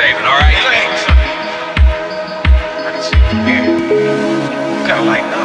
saving, all right? Thanks. I can see from here. You gotta lighten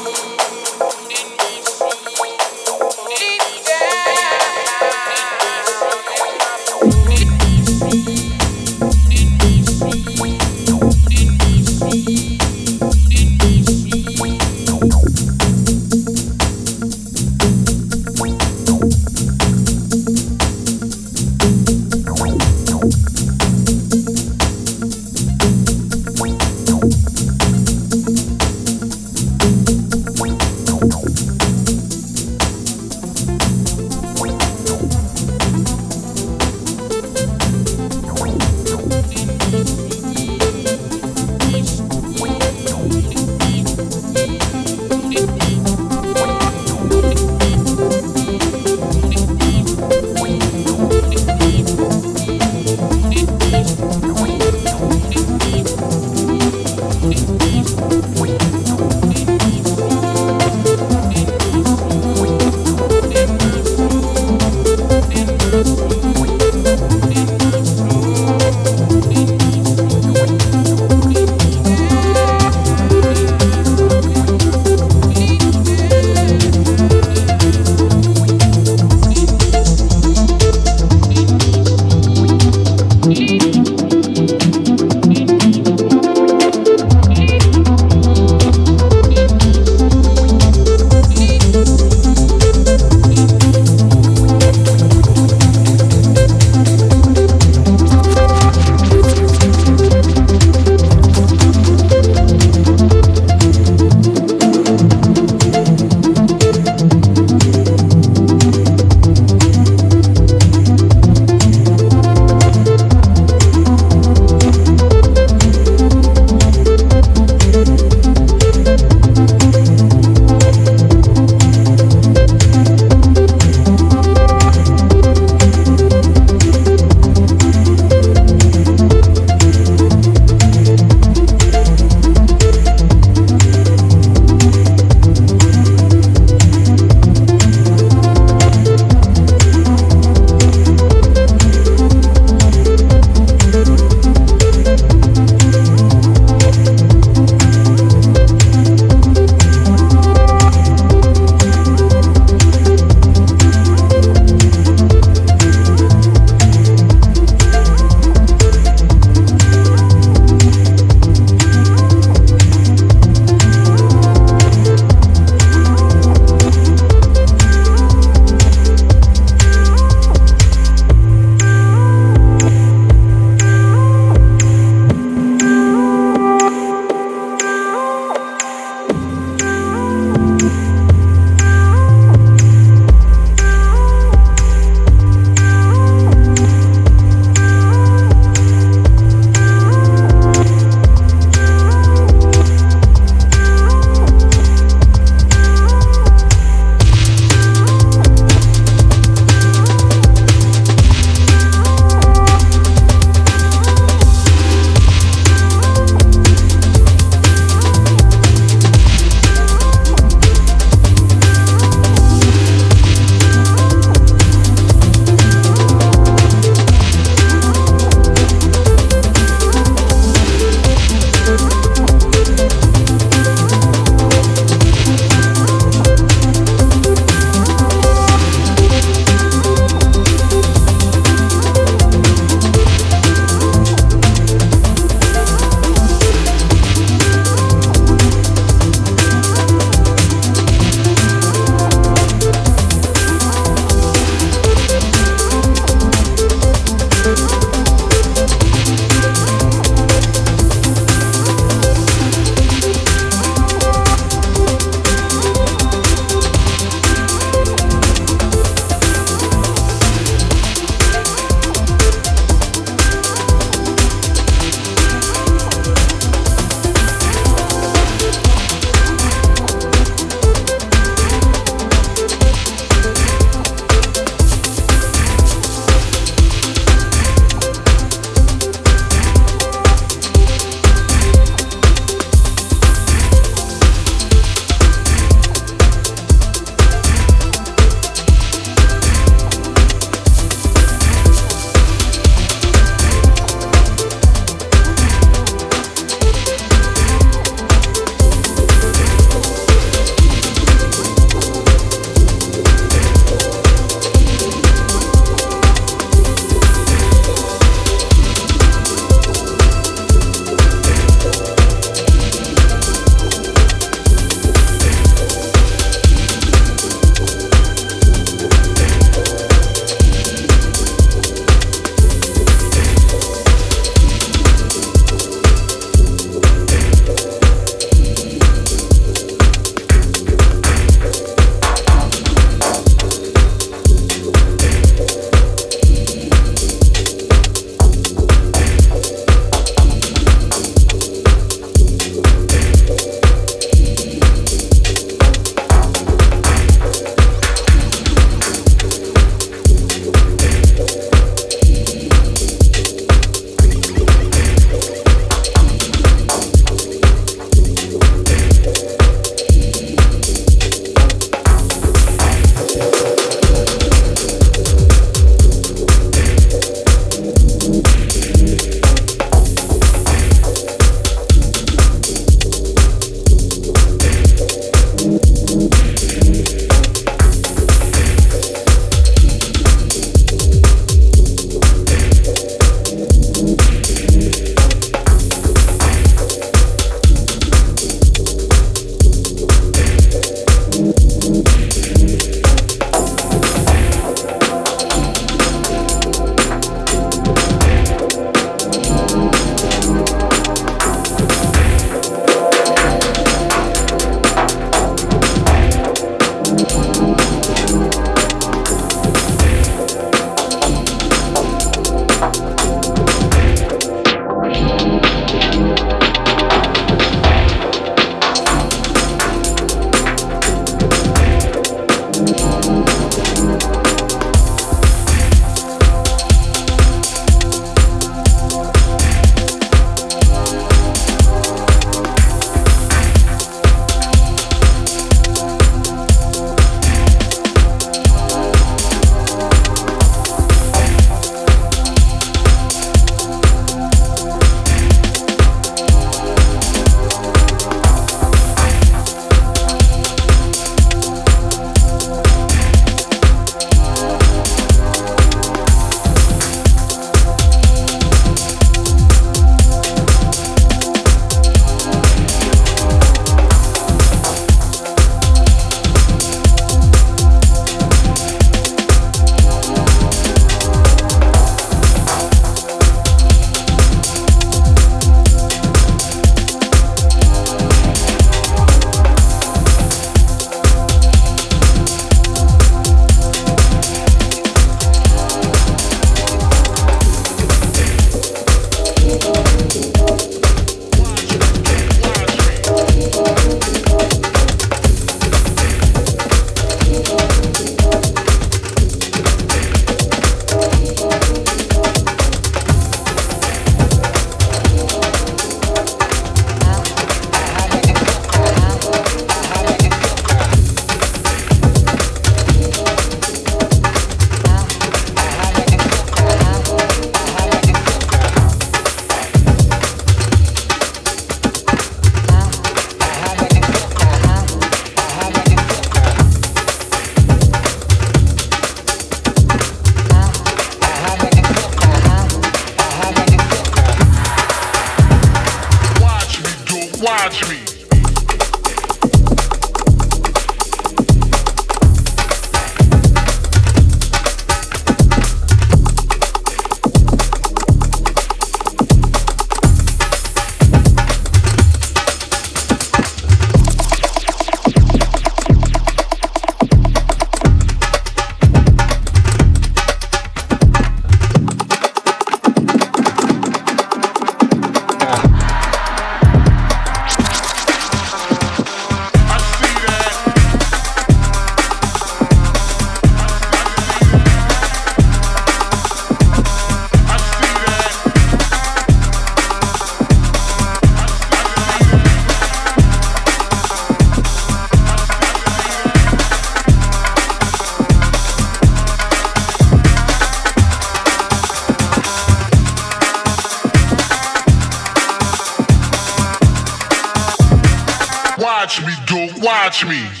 me.